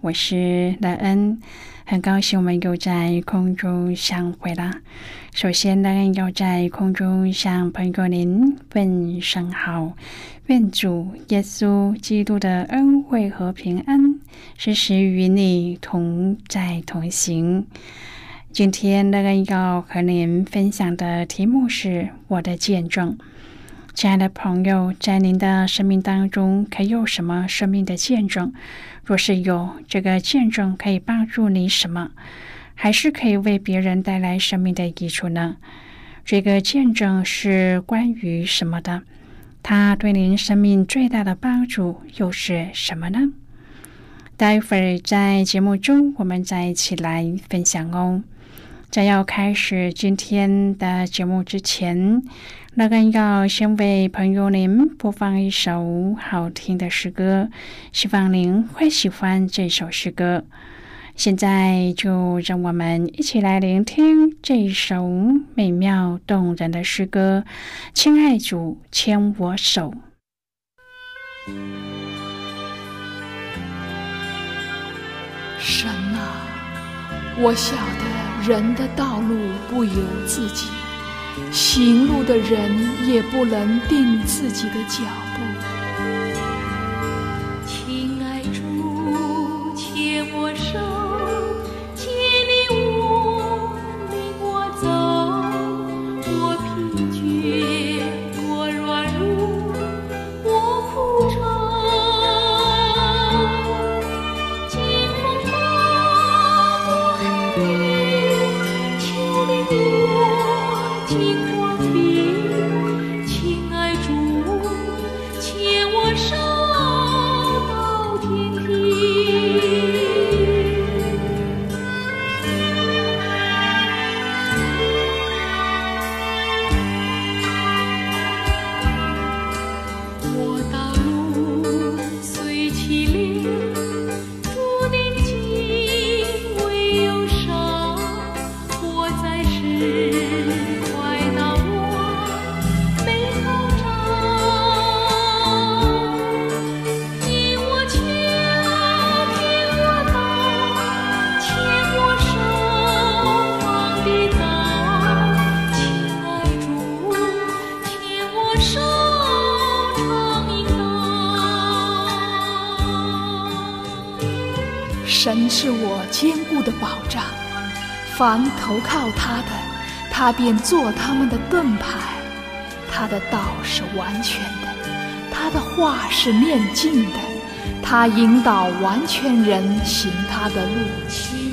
我是莱恩。很高兴我们又在空中相会啦。首先莱恩，要在空中向朋友您问声好，愿主耶稣基督的恩惠和平安时时与你同在同行。今天莱恩，要和您分享的题目是我的见证。亲爱的朋友，在您的生命当中，可有什么生命的见证？若是有这个见证，可以帮助你什么？还是可以为别人带来生命的益处呢？这个见证是关于什么的？它对您生命最大的帮助又是什么呢？待会儿在节目中，我们再一起来分享哦。在要开始今天的节目之前，那个要先为朋友您播放一首好听的诗歌，希望您会喜欢这首诗歌。现在就让我们一起来聆听这首美妙动人的诗歌。亲爱主，牵我手。神啊，我晓得。人的道路不由自己，行路的人也不能定自己的脚步。神是我坚固的保障，凡投靠他的，他便做他们的盾牌。他的道是完全的，他的话是面镜的，他引导完全人行他的路。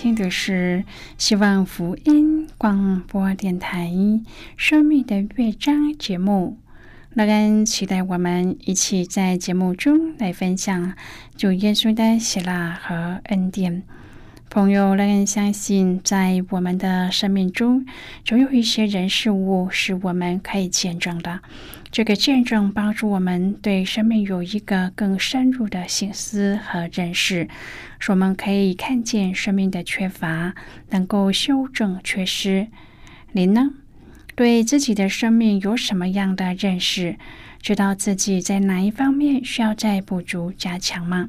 听的是希望福音广播电台《生命的乐章》节目。乐恩期待我们一起在节目中来分享主耶稣的喜乐和恩典。朋友，乐恩相信，在我们的生命中，总有一些人事物是我们可以见证的。这个见证帮助我们对生命有一个更深入的醒思和认识，使我们可以看见生命的缺乏，能够修正缺失。您呢？对自己的生命有什么样的认识？知道自己在哪一方面需要再补足加强吗？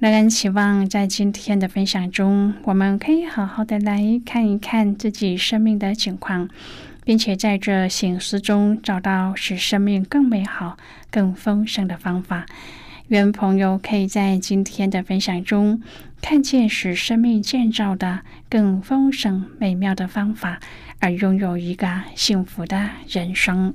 仍然期望在今天的分享中，我们可以好好的来看一看自己生命的情况，并且在这醒思中找到使生命更美好、更丰盛的方法。愿朋友可以在今天的分享中看见使生命建造的更丰盛美妙的方法，而拥有一个幸福的人生。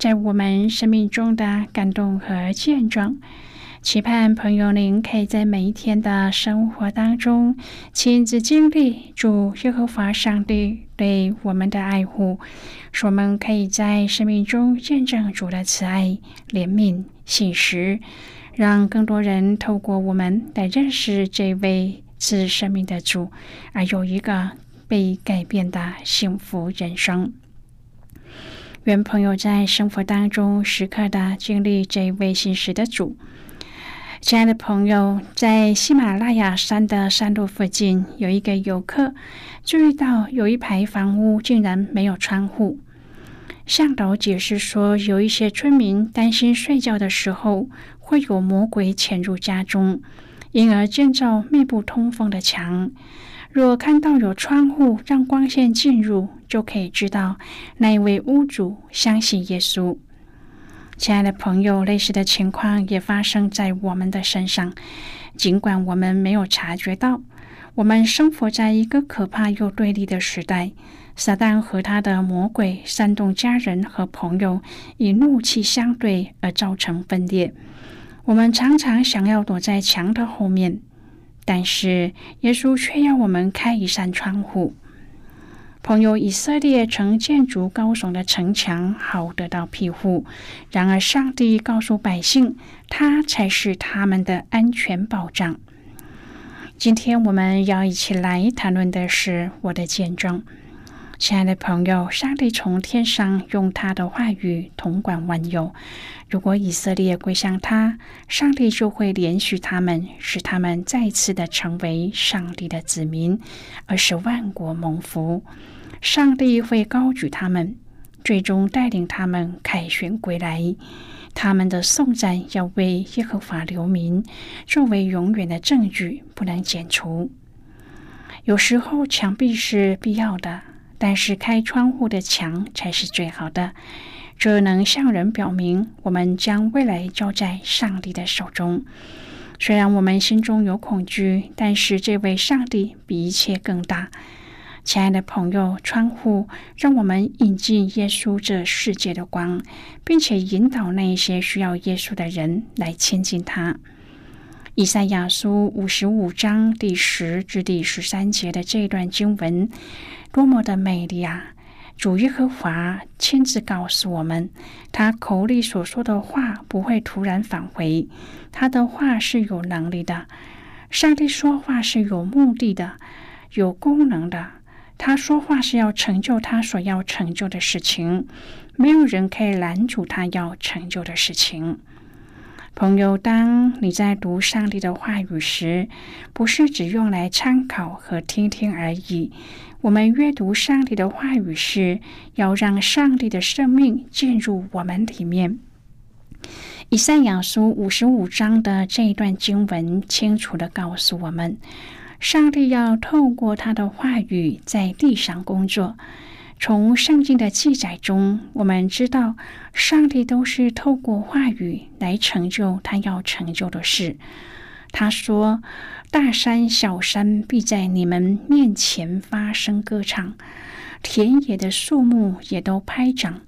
在我们生命中的感动和见证。期盼朋友您可以在每一天的生活当中亲自经历主耶和华上帝对我们的爱护，使我们可以在生命中见证主的慈爱、怜悯、信实，让更多人透过我们来认识这位赐生命的主，而有一个被改变的幸福人生。愿朋友在生活当中时刻的经历这位信实的主。亲爱的朋友，在喜马拉雅山的山路附近，有一个游客注意到有一排房屋竟然没有窗户。向导解释说，有一些村民担心睡觉的时候会有魔鬼潜入家中，因而建造密不通风的墙。若看到有窗户让光线进入，就可以知道那一位屋主相信耶稣。亲爱的朋友，类似的情况也发生在我们的身上，尽管我们没有察觉到。我们生活在一个可怕又对立的时代，撒旦和他的魔鬼煽动家人和朋友以怒气相对，而造成分裂。我们常常想要躲在墙的后面，但是耶稣却要我们开一扇窗户。朋友，以色列城建筑高耸的城墙，好得到庇护。然而，上帝告诉百姓，他才是他们的安全保障。今天我们要一起来谈论的是我的见证。亲爱的朋友，上帝从天上用他的话语统管万有。如果以色列归向他，上帝就会连续他们，使他们再次的成为上帝的子民，而使万国蒙福。上帝会高举他们，最终带领他们凯旋归来。他们的颂赞要为耶和华留名，作为永远的证据，不能剪除。有时候墙壁是必要的。但是开窗户的墙才是最好的，这能向人表明我们将未来交在上帝的手中。虽然我们心中有恐惧，但是这位上帝比一切更大。亲爱的朋友，窗户让我们引进耶稣这世界的光，并且引导那一些需要耶稣的人来亲近他。以赛亚书五十五章第十至第十三节的这段经文。多么的美丽啊！主耶和华亲自告诉我们，他口里所说的话不会突然返回，他的话是有能力的。上帝说话是有目的的、有功能的，他说话是要成就他所要成就的事情。没有人可以拦阻他要成就的事情。朋友，当你在读上帝的话语时，不是只用来参考和听听而已。我们阅读上帝的话语时，要让上帝的生命进入我们里面。以赛亚书五十五章的这一段经文，清楚的告诉我们，上帝要透过他的话语在地上工作。从圣经的记载中，我们知道，上帝都是透过话语来成就他要成就的事。他说：“大山小山必在你们面前发声歌唱，田野的树木也都拍掌，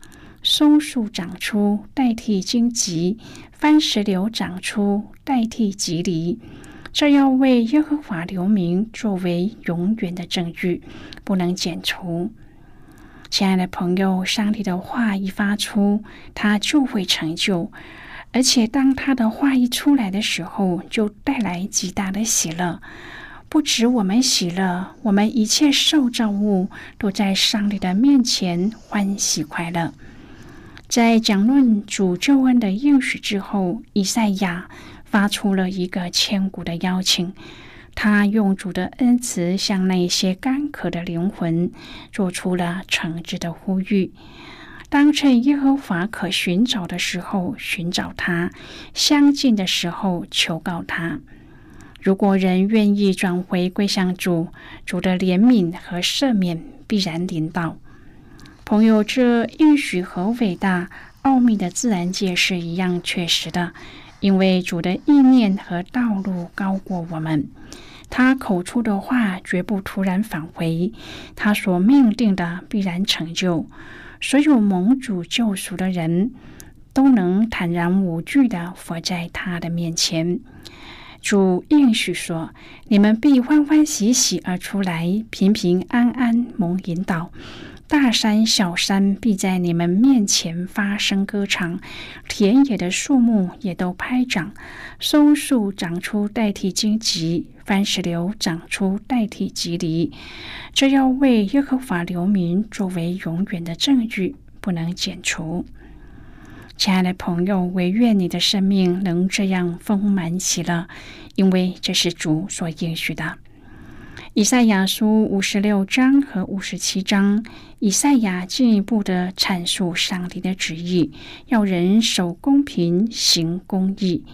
松树长出代替荆棘，番石榴长出代替棘藜。这要为耶和华留名，作为永远的证据，不能剪除。”亲爱的朋友，上帝的话一发出，他就会成就。而且，当他的话一出来的时候，就带来极大的喜乐。不止我们喜乐，我们一切受造物都在上帝的面前欢喜快乐。在讲论主救恩的应许之后，以赛亚发出了一个千古的邀请。他用主的恩慈向那些干渴的灵魂做出了诚挚的呼吁：当趁耶和华可寻找的时候寻找他，相近的时候求告他。如果人愿意转回归向主，主的怜悯和赦免必然临到。朋友，这应许和伟大奥秘的自然界是一样确实的。因为主的意念和道路高过我们，他口出的话绝不突然返回，他所命定的必然成就。所有蒙主救赎的人都能坦然无惧的活在他的面前。主应许说：“你们必欢欢喜喜而出来，平平安安蒙引导。”大山小山必在你们面前发声歌唱，田野的树木也都拍掌，松树长出代替荆棘，番石榴长出代替棘藜，这要为耶和华留名，作为永远的证据，不能剪除。亲爱的朋友，唯愿你的生命能这样丰满喜乐，因为这是主所应许的。以赛亚书五十六章和五十七章，以赛亚进一步的阐述上帝的旨意，要人守公平，行公义。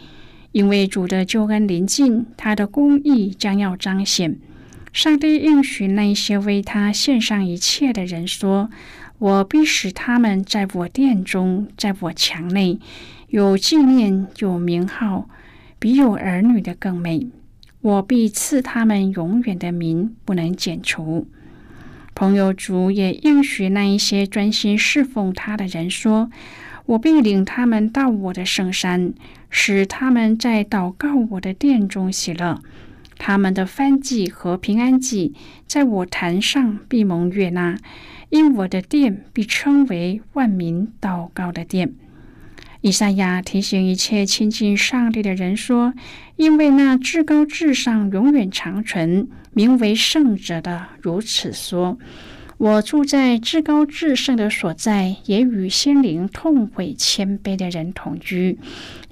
因为主的救恩临近，他的公义将要彰显。上帝应许那些为他献上一切的人说：“我必使他们在我殿中，在我墙内有纪念，有名号，比有儿女的更美。”我必赐他们永远的名，不能剪除。朋友主也应许那一些专心侍奉他的人说：“我必领他们到我的圣山，使他们在祷告我的殿中喜乐。他们的翻祭和平安祭，在我坛上必蒙悦纳，因我的殿必称为万民祷告的殿。”以赛亚提醒一切亲近上帝的人说：“因为那至高至上、永远长存、名为圣者的如此说：我住在至高至圣的所在，也与心灵痛悔谦卑的人同居，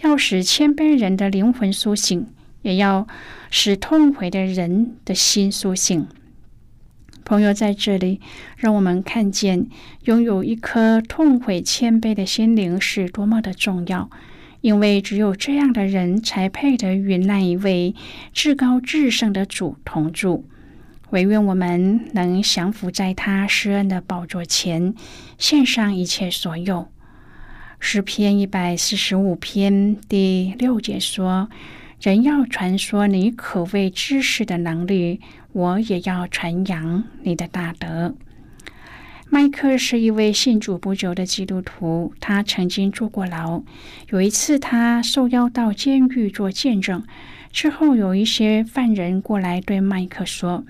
要使谦卑人的灵魂苏醒，也要使痛悔的人的心苏醒。”朋友在这里，让我们看见拥有一颗痛悔谦卑的心灵是多么的重要。因为只有这样的人才配得与那一位至高至圣的主同住。唯愿我们能降服在他施恩的宝座前，献上一切所有。诗篇一百四十五篇第六节说：“人要传说你可畏知识的能力。”我也要传扬你的大德。麦克是一位信主不久的基督徒，他曾经坐过牢。有一次，他受邀到监狱做见证，之后有一些犯人过来对麦克说：“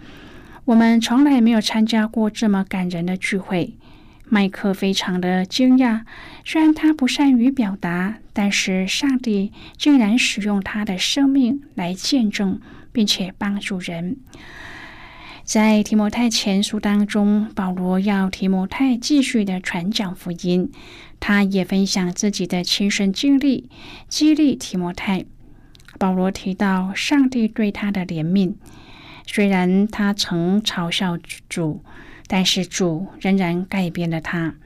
我们从来没有参加过这么感人的聚会。”麦克非常的惊讶，虽然他不善于表达，但是上帝竟然使用他的生命来见证，并且帮助人。在提摩太前书当中，保罗要提摩太继续的传讲福音，他也分享自己的亲身经历，激励提摩太。保罗提到上帝对他的怜悯，虽然他曾嘲笑主，但是主仍然改变了他。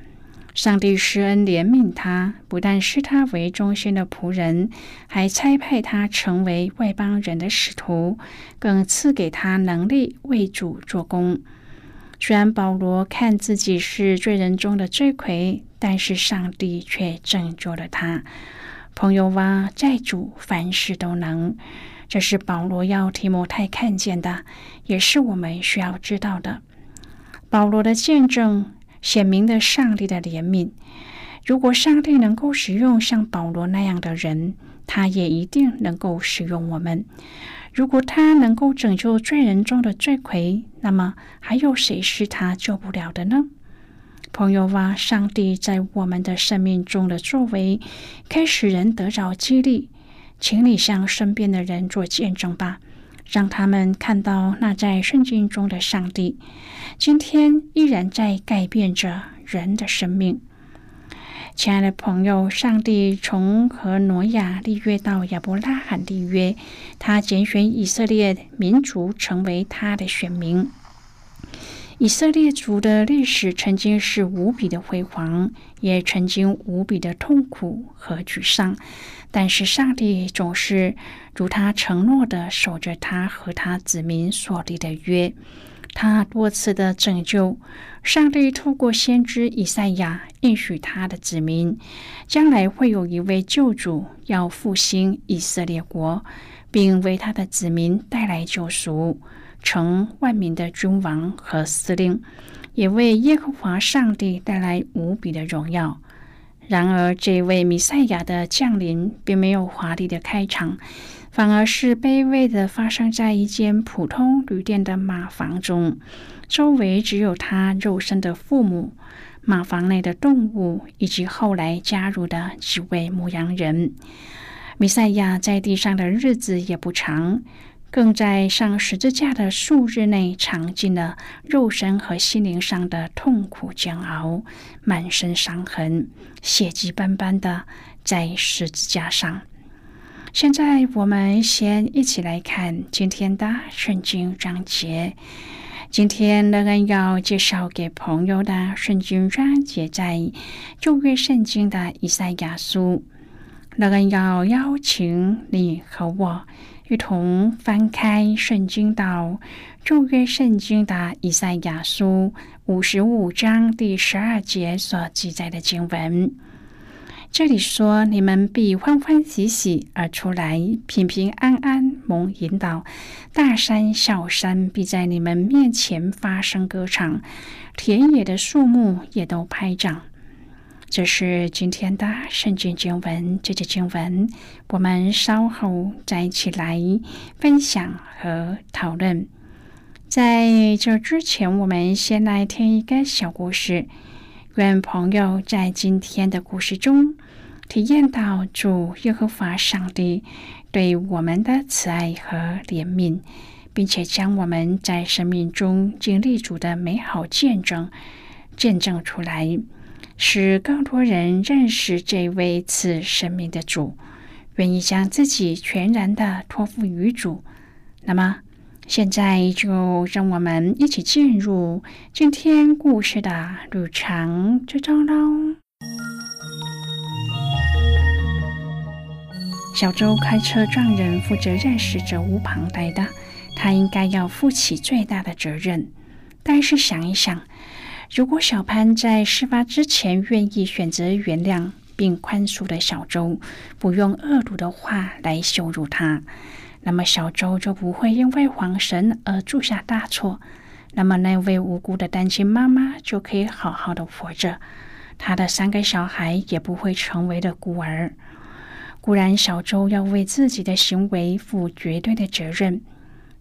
上帝施恩怜悯他，不但视他为忠心的仆人，还差派他成为外邦人的使徒，更赐给他能力为主做工。虽然保罗看自己是罪人中的罪魁，但是上帝却拯救了他。朋友哇，债主凡事都能，这是保罗要提摩太看见的，也是我们需要知道的。保罗的见证。显明的上帝的怜悯。如果上帝能够使用像保罗那样的人，他也一定能够使用我们。如果他能够拯救罪人中的罪魁，那么还有谁是他救不了的呢？朋友啊，上帝在我们的生命中的作为，可以使人得着激励。请你向身边的人做见证吧。让他们看到那在圣经中的上帝，今天依然在改变着人的生命。亲爱的朋友，上帝从和挪亚立约到亚伯拉罕立约，他拣选以色列民族成为他的选民。以色列族的历史曾经是无比的辉煌，也曾经无比的痛苦和沮丧。但是上帝总是如他承诺的守着他和他子民所立的约，他多次的拯救。上帝透过先知以赛亚应许他的子民，将来会有一位救主要复兴以色列国，并为他的子民带来救赎，成万民的君王和司令，也为耶和华上帝带来无比的荣耀。然而，这位弥赛亚的降临并没有华丽的开场，反而是卑微的发生在一间普通旅店的马房中。周围只有他肉身的父母、马房内的动物以及后来加入的几位牧羊人。弥赛亚在地上的日子也不长。更在上十字架的数日内，尝尽了肉身和心灵上的痛苦煎熬，满身伤痕，血迹斑斑的在十字架上。现在，我们先一起来看今天的圣经章节。今天，乐恩要介绍给朋友的圣经章节，在旧约圣经的以赛亚书。乐恩要邀请你和我。一同翻开圣经到旧约圣经的以赛亚书五十五章第十二节所记载的经文。这里说：“你们必欢欢喜喜而出来，平平安安蒙引导。大山小山必在你们面前发声歌唱，田野的树木也都拍掌。”这是今天的圣经经文，这节经文我们稍后再一起来分享和讨论。在这之前，我们先来听一个小故事。愿朋友在今天的故事中体验到主耶和华上帝对我们的慈爱和怜悯，并且将我们在生命中经历主的美好见证见证出来。使更多人认识这位赐生命的主，愿意将自己全然的托付于主。那么，现在就让我们一起进入今天故事的旅程之中喽。小周开车撞人，负责任是责无旁贷的，他应该要负起最大的责任。但是想一想。如果小潘在事发之前愿意选择原谅并宽恕的小周，不用恶毒的话来羞辱他，那么小周就不会因为黄神而铸下大错。那么那位无辜的单亲妈妈就可以好好的活着，他的三个小孩也不会成为了孤儿。固然小周要为自己的行为负绝对的责任，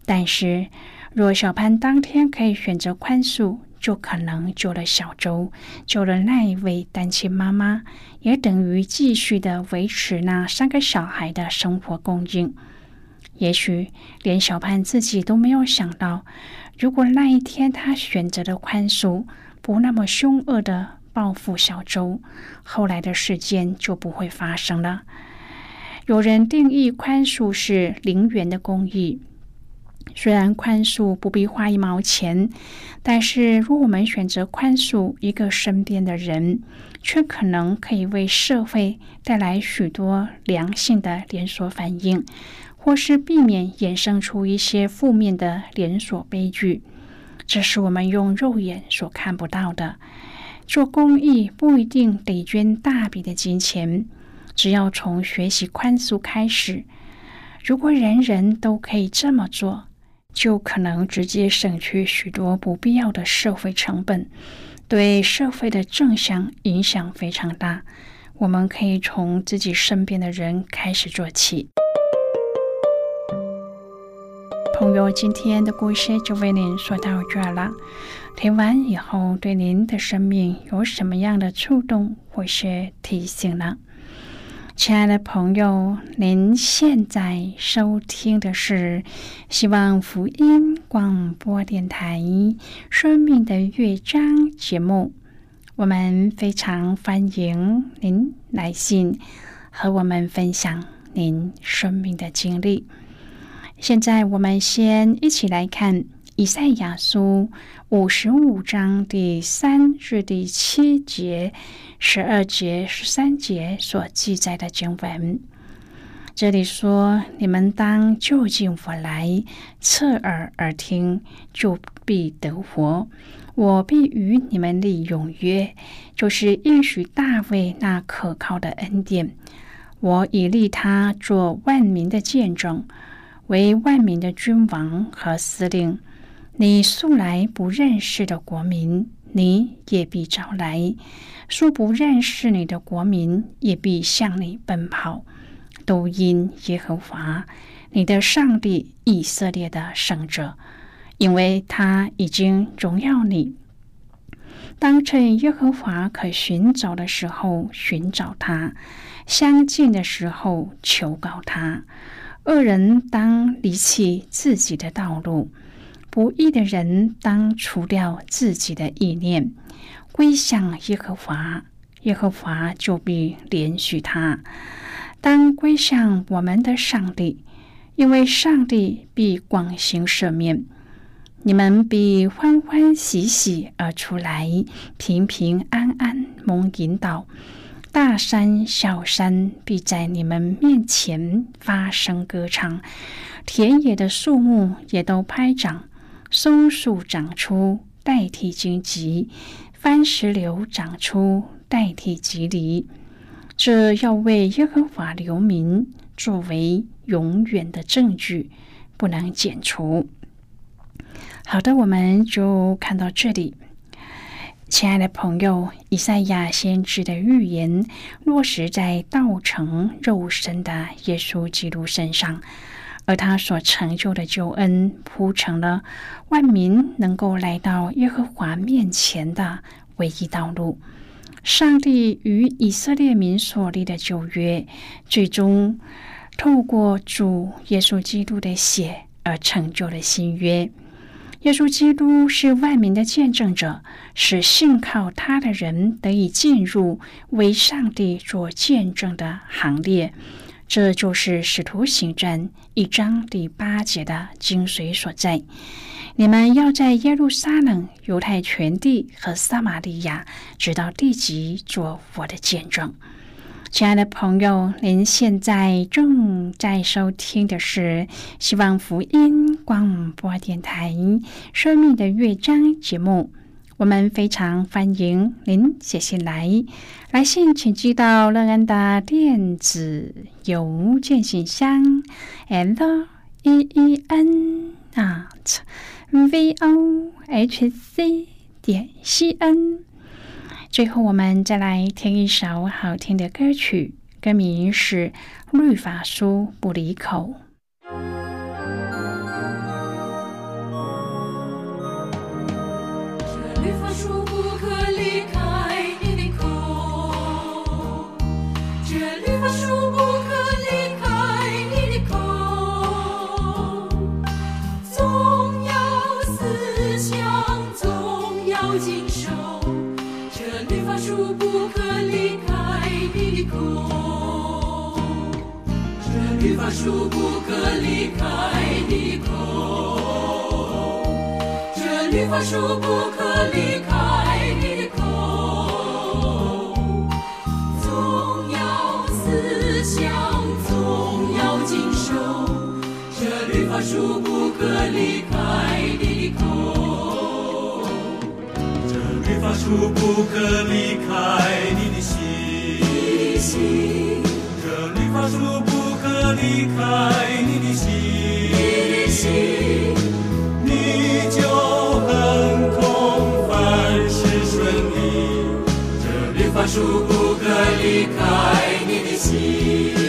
但是若小潘当天可以选择宽恕。就可能救了小周，救了那一位单亲妈妈，也等于继续的维持那三个小孩的生活供应。也许连小潘自己都没有想到，如果那一天他选择了宽恕，不那么凶恶的报复小周，后来的事件就不会发生了。有人定义宽恕是零元的公益，虽然宽恕不必花一毛钱，但是如果我们选择宽恕一个身边的人，却可能可以为社会带来许多良性的连锁反应。或是避免衍生出一些负面的连锁悲剧，这是我们用肉眼所看不到的。做公益不一定得捐大笔的金钱，只要从学习宽恕开始。如果人人都可以这么做，就可能直接省去许多不必要的社会成本，对社会的正向影响非常大。我们可以从自己身边的人开始做起。朋友，今天的故事就为您说到这儿了。听完以后，对您的生命有什么样的触动或是提醒呢？亲爱的朋友，您现在收听的是希望福音广播电台《生命的乐章》节目。我们非常欢迎您来信和我们分享您生命的经历。现在我们先一起来看以赛亚书五十五章第三至第七节、十二节、十三节所记载的经文。这里说：“你们当就近我来，侧耳而听，就必得活。我必与你们立永约，就是应许大卫那可靠的恩典。我已立他做万民的见证。”为万民的君王和司令，你素来不认识的国民，你也必招来；素不认识你的国民，也必向你奔跑。都因耶和华你的上帝以色列的圣者，因为他已经荣耀你。当趁耶和华可寻找的时候寻找他，相近的时候求告他。恶人当离弃自己的道路，不义的人当除掉自己的意念，归向耶和华，耶和华就必怜恤他。当归向我们的上帝，因为上帝必广行赦免。你们必欢欢喜喜而出来，平平安安蒙引导。大山小山必在你们面前发声歌唱，田野的树木也都拍掌，松树长出代替荆棘，番石榴长出代替棘藜。这要为耶和华留名，作为永远的证据，不能剪除。好的，我们就看到这里。亲爱的朋友，以赛亚先知的预言落实在道成肉身的耶稣基督身上，而他所成就的救恩铺成了万民能够来到耶和华面前的唯一道路。上帝与以色列民所立的旧约，最终透过主耶稣基督的血而成就了新约。耶稣基督是万民的见证者，使信靠他的人得以进入为上帝做见证的行列。这就是《使徒行传》一章第八节的精髓所在。你们要在耶路撒冷、犹太全地和撒玛利亚，直到地极，做我的见证。亲爱的朋友，您现在正在收听的是希望福音广播电台《生命的乐章》节目。我们非常欢迎您写信来，来信请寄到乐安的电子邮件信箱：l e e n at v o h c 点 c n。最后，我们再来听一首好听的歌曲，歌名是《律法书不离》。口，律法书不可离开你口，这绿发树不可离开你口，总要思想，总要经受，这绿发树不可离开你口，这绿发树不可离开你的心。心。这绿发树不离开你的心，心你就横空，凡事顺利。这律法书不可离开你的心。